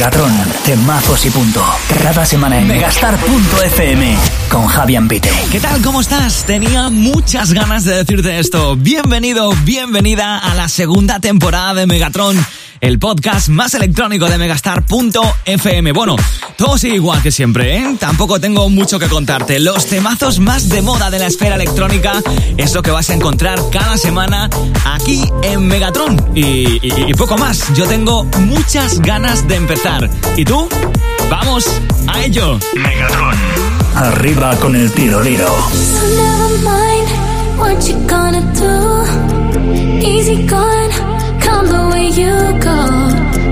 Megatron, temazos y punto. Cada semana en megastar.fm con Javier Pite. ¿Qué tal? ¿Cómo estás? Tenía muchas ganas de decirte esto. Bienvenido, bienvenida a la segunda temporada de Megatron el podcast más electrónico de megastar.fm. Bueno, todo sigue igual que siempre, ¿eh? Tampoco tengo mucho que contarte. Los temazos más de moda de la esfera electrónica es lo que vas a encontrar cada semana aquí en Megatron. Y, poco más. Yo tengo muchas ganas de empezar. ¿Y tú? ¡Vamos a ello! Megatron. Arriba con el tiro liro. Easy gone. Come the way you go.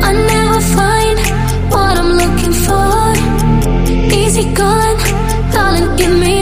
I never find what I'm looking for. Easy gone, darling, give me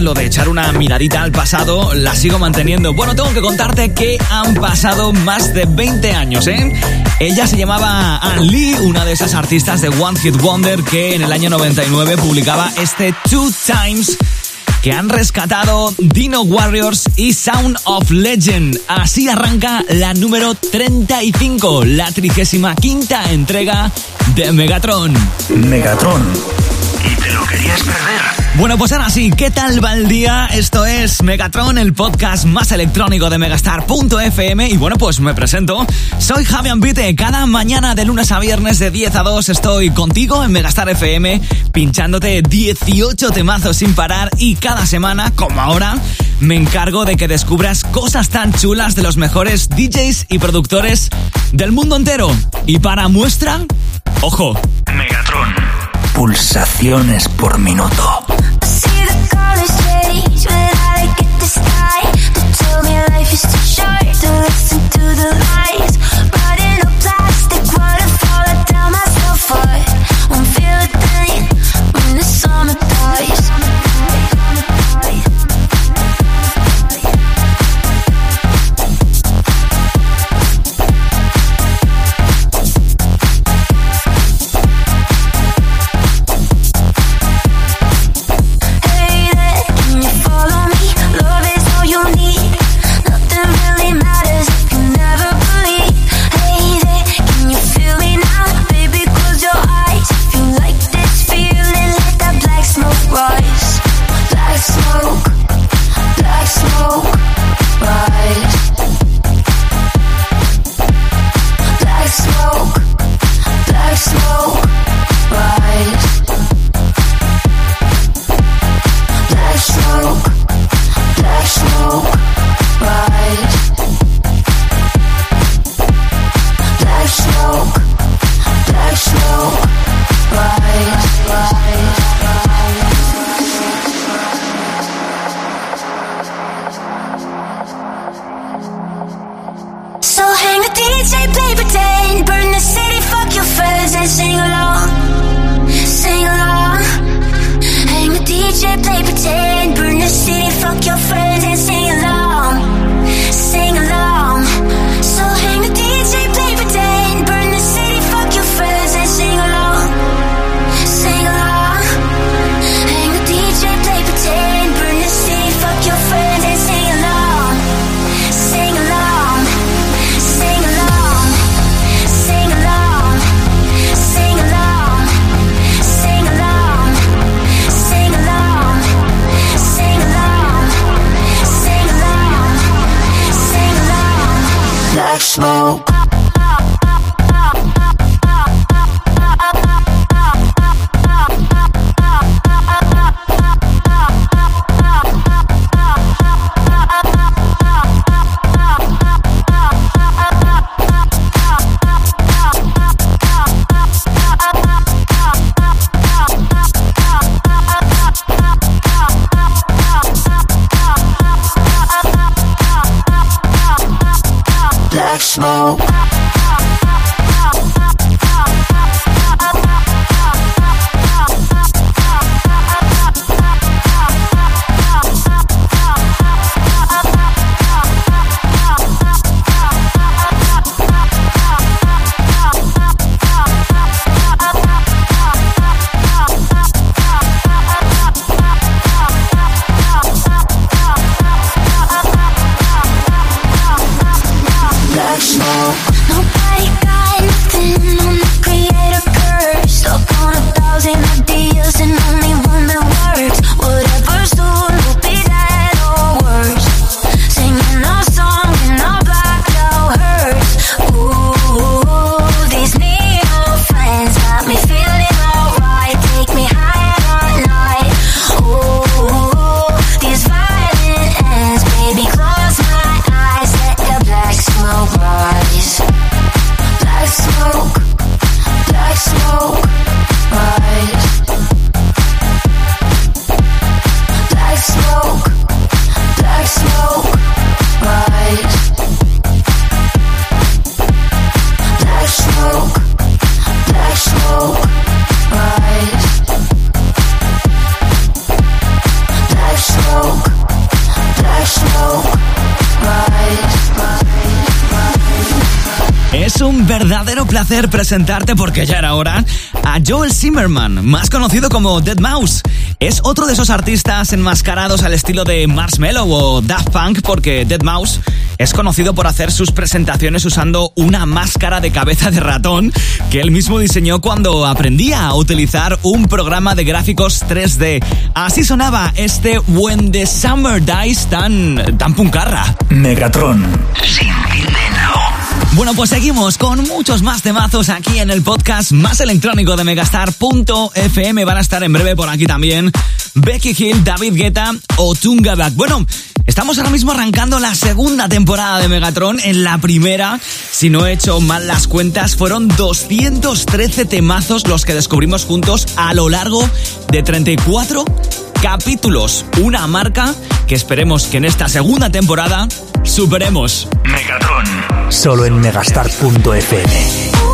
lo de echar una miradita al pasado, la sigo manteniendo. Bueno, tengo que contarte que han pasado más de 20 años, ¿eh? Ella se llamaba Ann Lee, una de esas artistas de One Hit Wonder que en el año 99 publicaba este Two Times que han rescatado Dino Warriors y Sound of Legend. Así arranca la número 35, la 35 quinta entrega de Megatron. Megatron. ¿Y te lo querías perder? Bueno, pues ahora sí, ¿qué tal va el día? Esto es Megatron, el podcast más electrónico de Megastar.fm. Y bueno, pues me presento. Soy Javier Ambite. Cada mañana de lunes a viernes de 10 a 2 estoy contigo en Megastar FM, pinchándote 18 temazos sin parar. Y cada semana, como ahora, me encargo de que descubras cosas tan chulas de los mejores DJs y productores del mundo entero. Y para muestra, ojo, Megatron pulsaciones por minuto. Placer presentarte porque ya era hora a Joel Zimmerman, más conocido como Dead Mouse. Es otro de esos artistas enmascarados al estilo de Marshmello o Daft Punk porque Dead Mouse es conocido por hacer sus presentaciones usando una máscara de cabeza de ratón que él mismo diseñó cuando aprendía a utilizar un programa de gráficos 3D. Así sonaba este When the Summer Dies tan, tan puncarra. Megatron. Sin bueno, pues seguimos con muchos más temazos aquí en el podcast más electrónico de Megastar.fm. Van a estar en breve por aquí también Becky Hill, David Guetta o Tunga Black. Bueno, Estamos ahora mismo arrancando la segunda temporada de Megatron. En la primera, si no he hecho mal las cuentas, fueron 213 temazos los que descubrimos juntos a lo largo de 34 capítulos. Una marca que esperemos que en esta segunda temporada superemos. Megatron. Solo en megastar.fm.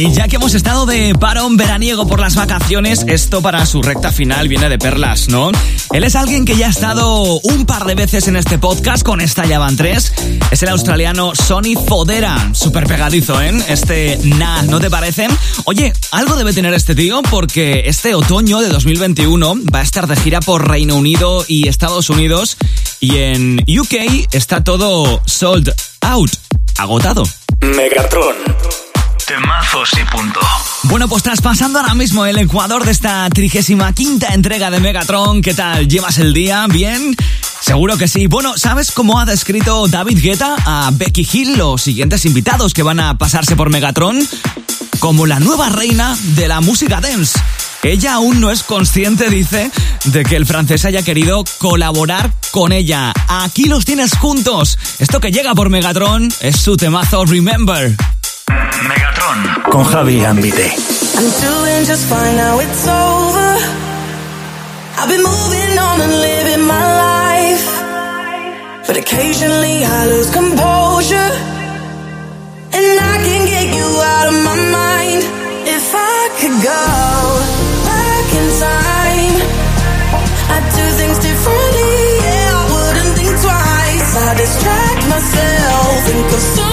Y ya que hemos estado de parón veraniego por las vacaciones, esto para su recta final viene de perlas, ¿no? Él es alguien que ya ha estado un par de veces en este podcast, con esta ya van tres. Es el australiano Sonny Fodera, súper pegadizo, ¿eh? Este nah, ¿no te parece? Oye, algo debe tener este tío porque este otoño de 2021 va a estar de gira por Reino Unido y Estados Unidos y en UK está todo sold out, agotado. Megatron. Punto. Bueno, pues traspasando ahora mismo el Ecuador de esta 35 quinta entrega de Megatron, ¿qué tal? ¿Llevas el día? ¿Bien? Seguro que sí. Bueno, ¿sabes cómo ha descrito David Guetta a Becky Hill los siguientes invitados que van a pasarse por Megatron? Como la nueva reina de la música dance. Ella aún no es consciente, dice, de que el francés haya querido colaborar con ella. Aquí los tienes juntos. Esto que llega por Megatron es su temazo Remember. Megatron. Con Javi Ambite. I'm doing just fine now it's over. I've been moving on and living my life. But occasionally I lose composure. And I can get you out of my mind. If I could go back in time, I'd do things differently. Yeah, I wouldn't think twice. I distract myself, think of someone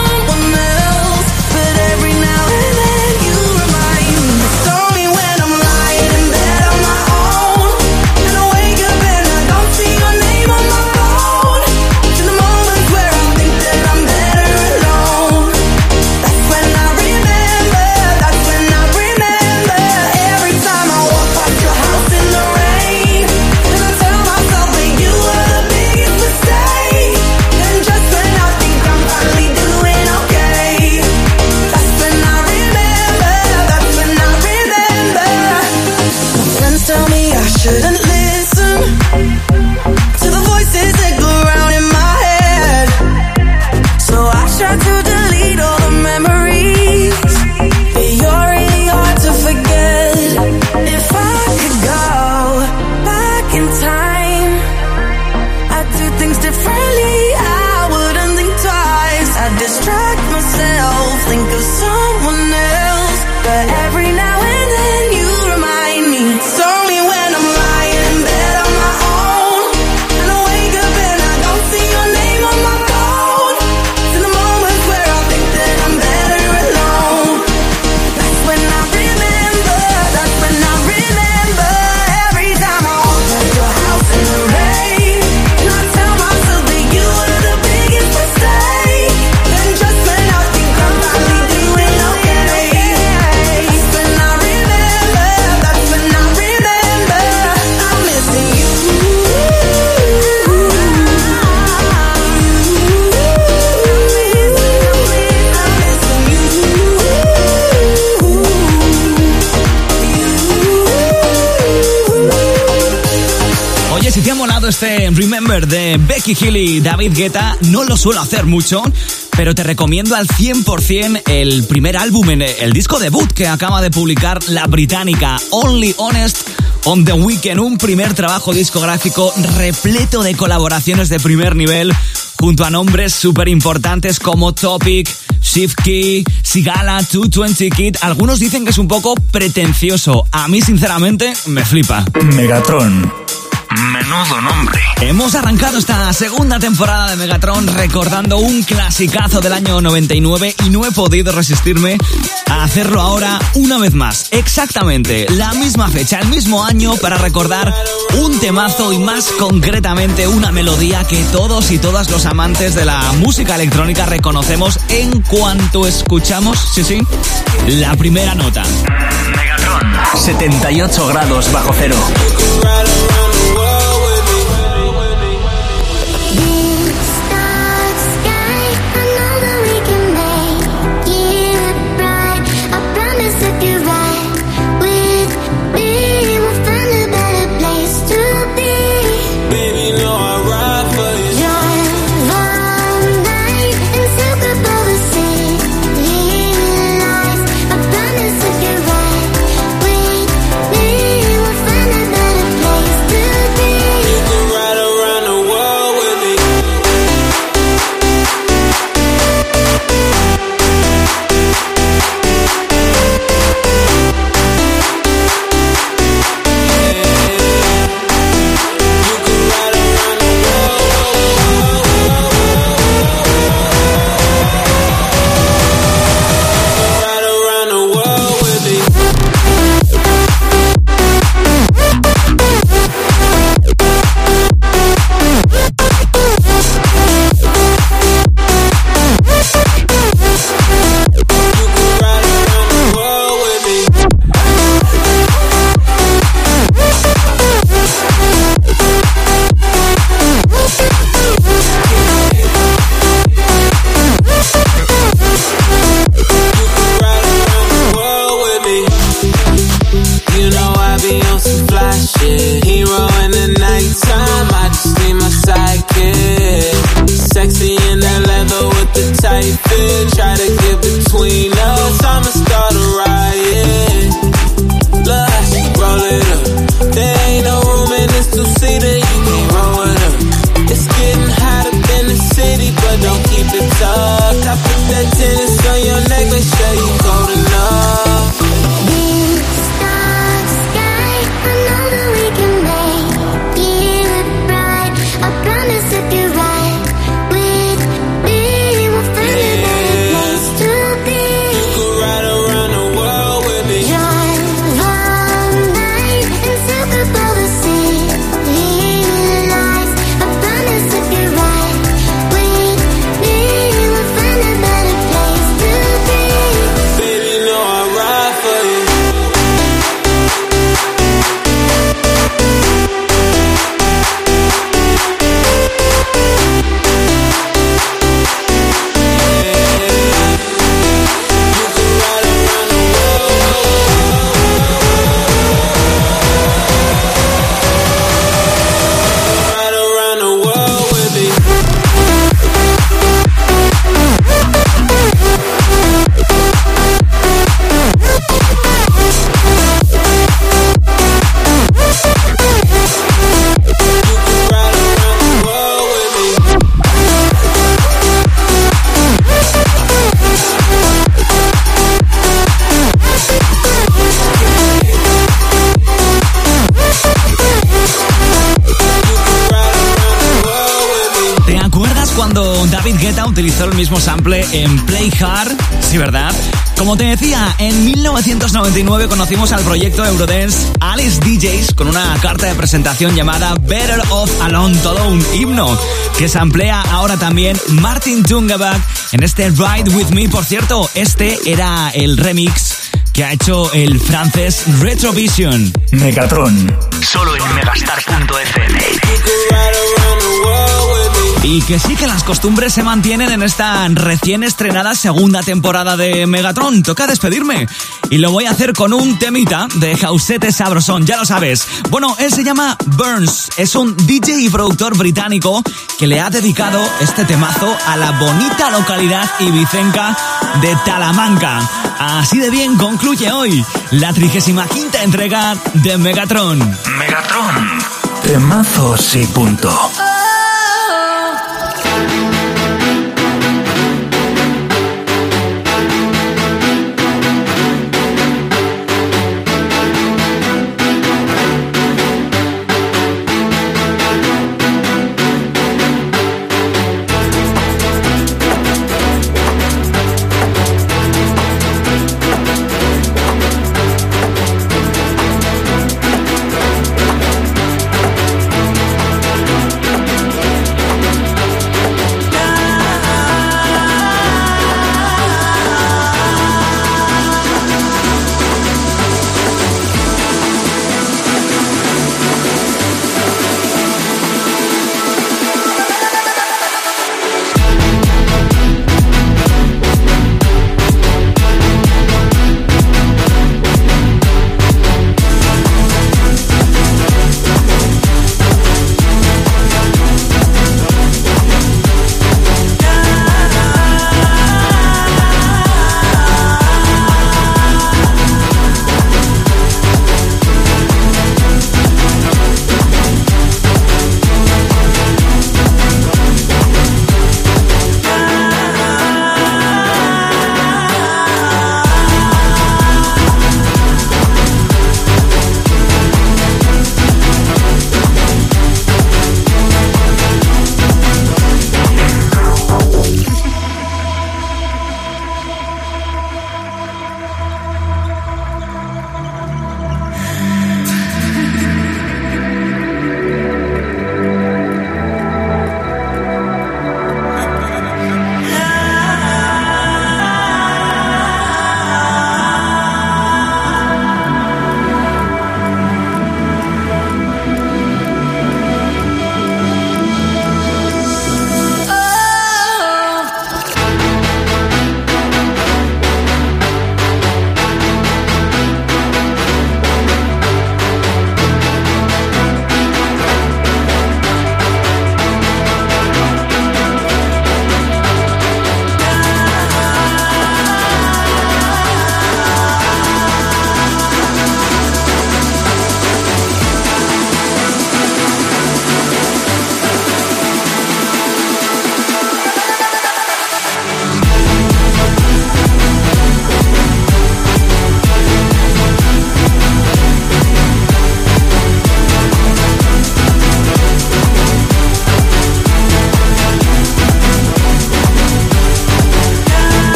de Becky Hill y David Guetta, no lo suelo hacer mucho, pero te recomiendo al 100% el primer álbum, en el disco debut que acaba de publicar la británica Only Honest on the Weekend, un primer trabajo discográfico repleto de colaboraciones de primer nivel junto a nombres súper importantes como Topic, Shift Key, Sigala, 220 Kid. Algunos dicen que es un poco pretencioso. A mí, sinceramente, me flipa. Megatron. Menudo nombre. Hemos arrancado esta segunda temporada de Megatron recordando un clasicazo del año 99 y no he podido resistirme a hacerlo ahora una vez más. Exactamente, la misma fecha, el mismo año para recordar un temazo y más concretamente una melodía que todos y todas los amantes de la música electrónica reconocemos en cuanto escuchamos, sí, sí, la primera nota. Megatron. 78 grados bajo cero. In this two-seater, you can't roll it up. It's getting hot up in the city, but don't keep it tucked. I put that tennis on your neck, make sure you cold enough. Sample en Play Hard? Sí, ¿verdad? Como te decía, en 1999 conocimos al proyecto Eurodance Alice DJs con una carta de presentación llamada Better Off Alone, todo un himno que se amplía ahora también Martin Tungeback en este Ride With Me. Por cierto, este era el remix que ha hecho el francés Retrovision. Megatron. Solo en megastar.fm. Y que sí que las costumbres se mantienen en esta recién estrenada segunda temporada de Megatron. Toca despedirme. Y lo voy a hacer con un temita de Jausete Sabrosón, ya lo sabes. Bueno, él se llama Burns. Es un DJ y productor británico que le ha dedicado este temazo a la bonita localidad ibicenca de Talamanca. Así de bien concluye hoy la 35 entrega de Megatron. Megatron. Temazos y punto.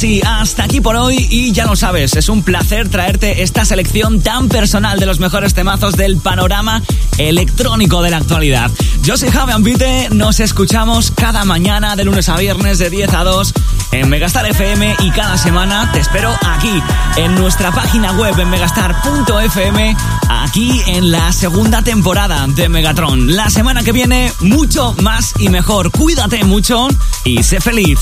Hasta aquí por hoy y ya lo sabes, es un placer traerte esta selección tan personal de los mejores temazos del panorama electrónico de la actualidad. Yo soy Javi Ambite, nos escuchamos cada mañana de lunes a viernes de 10 a 2 en Megastar FM y cada semana te espero aquí en nuestra página web en megastar.fm, aquí en la segunda temporada de Megatron. La semana que viene mucho más y mejor. Cuídate mucho y sé feliz.